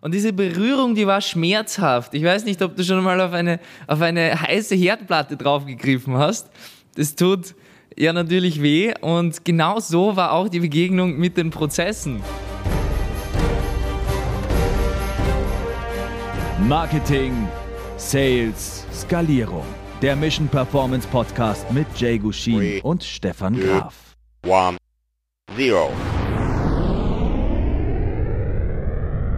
Und diese Berührung, die war schmerzhaft. Ich weiß nicht, ob du schon mal auf eine, auf eine heiße Herdplatte draufgegriffen hast. Das tut ja natürlich weh. Und genau so war auch die Begegnung mit den Prozessen. Marketing, Sales, Skalierung. Der Mission Performance Podcast mit Jay Gushin und Stefan Graf. One, zero.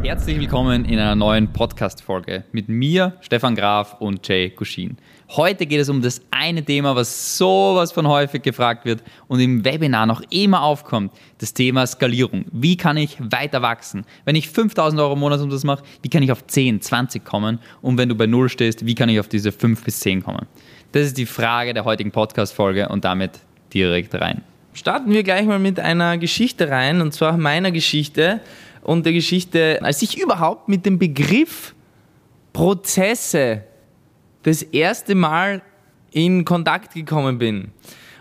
Herzlich willkommen in einer neuen Podcast-Folge mit mir, Stefan Graf und Jay Guschin. Heute geht es um das eine Thema, was sowas von häufig gefragt wird und im Webinar noch immer aufkommt: das Thema Skalierung. Wie kann ich weiter wachsen? Wenn ich 5000 Euro im Monat um das mache, wie kann ich auf 10, 20 kommen? Und wenn du bei Null stehst, wie kann ich auf diese 5 bis 10 kommen? Das ist die Frage der heutigen Podcast-Folge und damit direkt rein. Starten wir gleich mal mit einer Geschichte rein, und zwar meiner Geschichte und der Geschichte, als ich überhaupt mit dem Begriff Prozesse das erste Mal in Kontakt gekommen bin.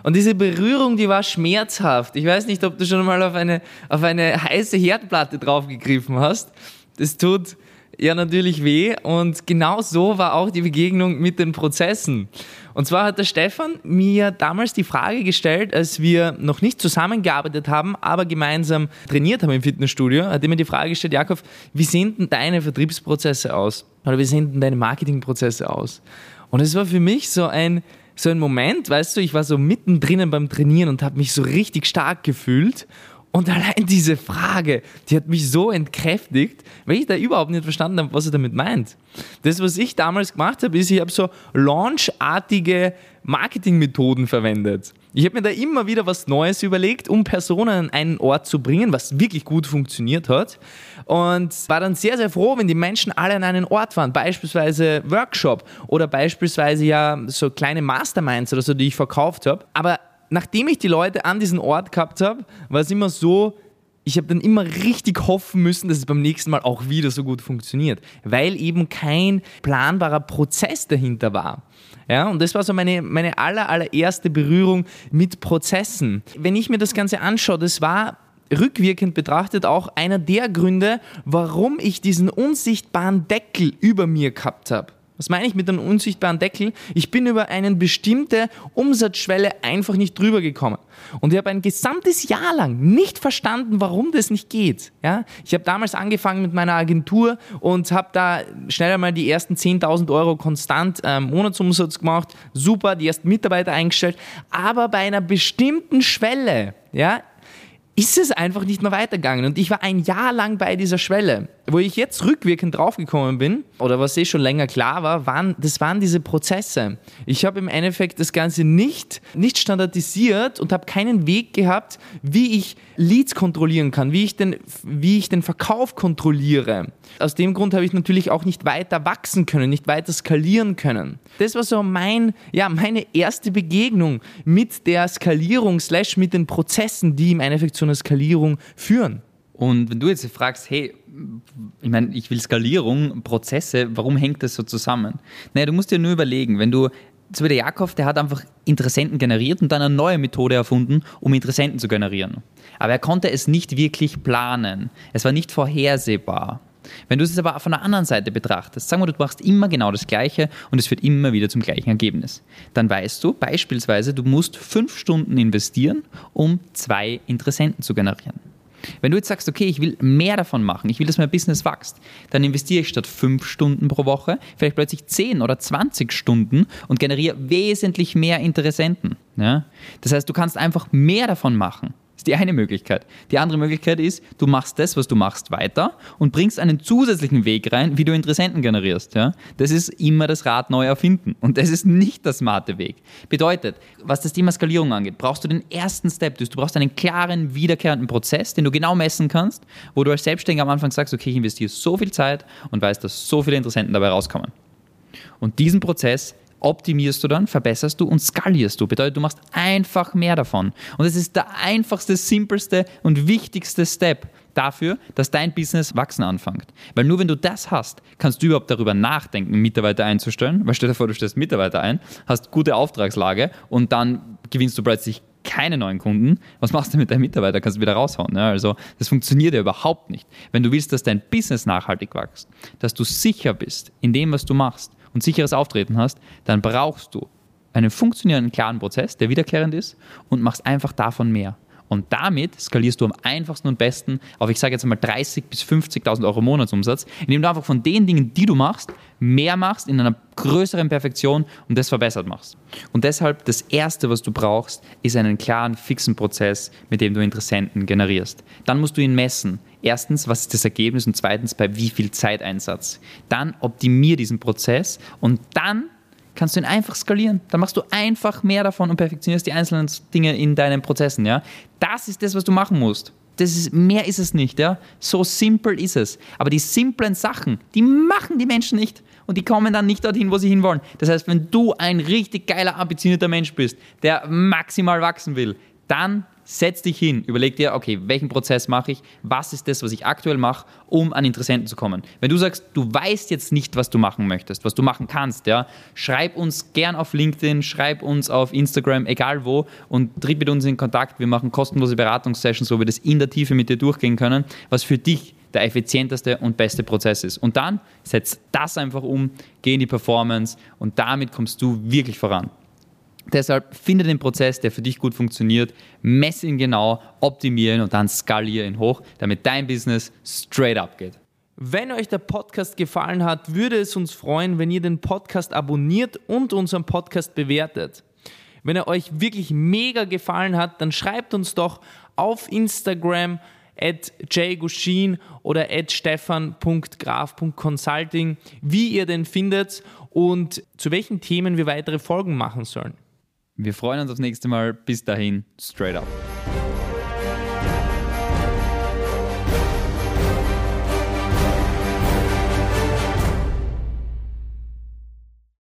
Und diese Berührung, die war schmerzhaft. Ich weiß nicht, ob du schon mal auf eine, auf eine heiße Herdplatte draufgegriffen hast. Das tut ja natürlich weh. Und genau so war auch die Begegnung mit den Prozessen. Und zwar hat der Stefan mir damals die Frage gestellt, als wir noch nicht zusammengearbeitet haben, aber gemeinsam trainiert haben im Fitnessstudio, hat er mir die Frage gestellt, Jakob, wie sehen denn deine Vertriebsprozesse aus? Oder wie sehen denn deine Marketingprozesse aus? Und es war für mich so ein, so ein Moment, weißt du, ich war so mittendrin beim Trainieren und habe mich so richtig stark gefühlt und allein diese Frage, die hat mich so entkräftigt, weil ich da überhaupt nicht verstanden habe, was er damit meint. Das, was ich damals gemacht habe, ist, ich habe so launchartige Marketingmethoden verwendet. Ich habe mir da immer wieder was Neues überlegt, um Personen an einen Ort zu bringen, was wirklich gut funktioniert hat. Und war dann sehr, sehr froh, wenn die Menschen alle an einen Ort waren. Beispielsweise Workshop oder beispielsweise ja so kleine Masterminds oder so, die ich verkauft habe. Aber nachdem ich die Leute an diesen Ort gehabt habe, war es immer so, ich habe dann immer richtig hoffen müssen, dass es beim nächsten Mal auch wieder so gut funktioniert, weil eben kein planbarer Prozess dahinter war. Ja, und das war so meine, meine aller, allererste Berührung mit Prozessen. Wenn ich mir das Ganze anschaue, das war rückwirkend betrachtet auch einer der Gründe, warum ich diesen unsichtbaren Deckel über mir gehabt habe. Was meine ich mit einem unsichtbaren Deckel? Ich bin über eine bestimmte Umsatzschwelle einfach nicht drüber gekommen. Und ich habe ein gesamtes Jahr lang nicht verstanden, warum das nicht geht. Ja? Ich habe damals angefangen mit meiner Agentur und habe da schnell einmal die ersten 10.000 Euro konstant äh, Monatsumsatz gemacht. Super, die ersten Mitarbeiter eingestellt. Aber bei einer bestimmten Schwelle, ja, ist es einfach nicht mehr weitergegangen. Und ich war ein Jahr lang bei dieser Schwelle. Wo ich jetzt rückwirkend draufgekommen bin, oder was eh schon länger klar war, waren, das waren diese Prozesse. Ich habe im Endeffekt das Ganze nicht, nicht standardisiert und habe keinen Weg gehabt, wie ich Leads kontrollieren kann, wie ich den, wie ich den Verkauf kontrolliere. Aus dem Grund habe ich natürlich auch nicht weiter wachsen können, nicht weiter skalieren können. Das war so mein, ja, meine erste Begegnung mit der Skalierung slash mit den Prozessen, die im Endeffekt zu einer Skalierung führen. Und wenn du jetzt fragst, hey, ich meine, ich will Skalierung, Prozesse, warum hängt das so zusammen? Naja, du musst dir nur überlegen, wenn du, so wie der Jakob, der hat einfach Interessenten generiert und dann eine neue Methode erfunden, um Interessenten zu generieren. Aber er konnte es nicht wirklich planen. Es war nicht vorhersehbar. Wenn du es aber von der anderen Seite betrachtest, sagen wir, du machst immer genau das Gleiche und es führt immer wieder zum gleichen Ergebnis, dann weißt du beispielsweise, du musst fünf Stunden investieren, um zwei Interessenten zu generieren. Wenn du jetzt sagst, okay, ich will mehr davon machen, ich will, dass mein Business wächst, dann investiere ich statt fünf Stunden pro Woche vielleicht plötzlich zehn oder 20 Stunden und generiere wesentlich mehr Interessenten. Ja? Das heißt, du kannst einfach mehr davon machen ist die eine Möglichkeit. Die andere Möglichkeit ist, du machst das, was du machst, weiter und bringst einen zusätzlichen Weg rein, wie du Interessenten generierst. Ja? Das ist immer das Rad neu erfinden. Und das ist nicht der smarte Weg. Bedeutet, was das Thema Skalierung angeht, brauchst du den ersten Step. Du brauchst einen klaren, wiederkehrenden Prozess, den du genau messen kannst, wo du als Selbstständiger am Anfang sagst, okay, ich investiere so viel Zeit und weiß, dass so viele Interessenten dabei rauskommen. Und diesen Prozess optimierst du dann, verbesserst du und skalierst du. Bedeutet, du machst einfach mehr davon. Und es ist der einfachste, simpelste und wichtigste Step dafür, dass dein Business wachsen anfängt. Weil nur wenn du das hast, kannst du überhaupt darüber nachdenken, Mitarbeiter einzustellen. Weil stell dir vor, du stellst Mitarbeiter ein, hast gute Auftragslage und dann gewinnst du plötzlich keine neuen Kunden. Was machst du mit deinen Mitarbeitern? Kannst du wieder raushauen. Ja? Also das funktioniert ja überhaupt nicht. Wenn du willst, dass dein Business nachhaltig wächst, dass du sicher bist in dem, was du machst und sicheres Auftreten hast, dann brauchst du einen funktionierenden, klaren Prozess, der wiederkehrend ist und machst einfach davon mehr. Und damit skalierst du am einfachsten und besten auf, ich sage jetzt mal 30.000 bis 50.000 Euro Monatsumsatz, indem du einfach von den Dingen, die du machst, mehr machst in einer größeren Perfektion und das verbessert machst. Und deshalb das Erste, was du brauchst, ist einen klaren, fixen Prozess, mit dem du Interessenten generierst. Dann musst du ihn messen. Erstens, was ist das Ergebnis und zweitens, bei wie viel Zeiteinsatz. Dann optimier diesen Prozess und dann kannst du ihn einfach skalieren. Dann machst du einfach mehr davon und perfektionierst die einzelnen Dinge in deinen Prozessen. Ja? Das ist das, was du machen musst. Das ist, mehr ist es nicht. Ja? So simpel ist es. Aber die simplen Sachen, die machen die Menschen nicht. Und die kommen dann nicht dorthin, wo sie hinwollen. Das heißt, wenn du ein richtig geiler, ambitionierter Mensch bist, der maximal wachsen will, dann setz dich hin, überleg dir, okay, welchen Prozess mache ich, was ist das, was ich aktuell mache, um an Interessenten zu kommen. Wenn du sagst, du weißt jetzt nicht, was du machen möchtest, was du machen kannst, ja, schreib uns gern auf LinkedIn, schreib uns auf Instagram, egal wo und tritt mit uns in Kontakt. Wir machen kostenlose Beratungssessions, wo wir das in der Tiefe mit dir durchgehen können, was für dich der effizienteste und beste Prozess ist. Und dann setz das einfach um, geh in die Performance und damit kommst du wirklich voran. Deshalb finde den Prozess, der für dich gut funktioniert, messe ihn genau, optimieren und dann skaliere ihn hoch, damit dein Business straight up geht. Wenn euch der Podcast gefallen hat, würde es uns freuen, wenn ihr den Podcast abonniert und unseren Podcast bewertet. Wenn er euch wirklich mega gefallen hat, dann schreibt uns doch auf Instagram at jgushin oder at stefan.graf.consulting, wie ihr den findet und zu welchen Themen wir weitere Folgen machen sollen. Wir freuen uns aufs nächste Mal. Bis dahin, straight up.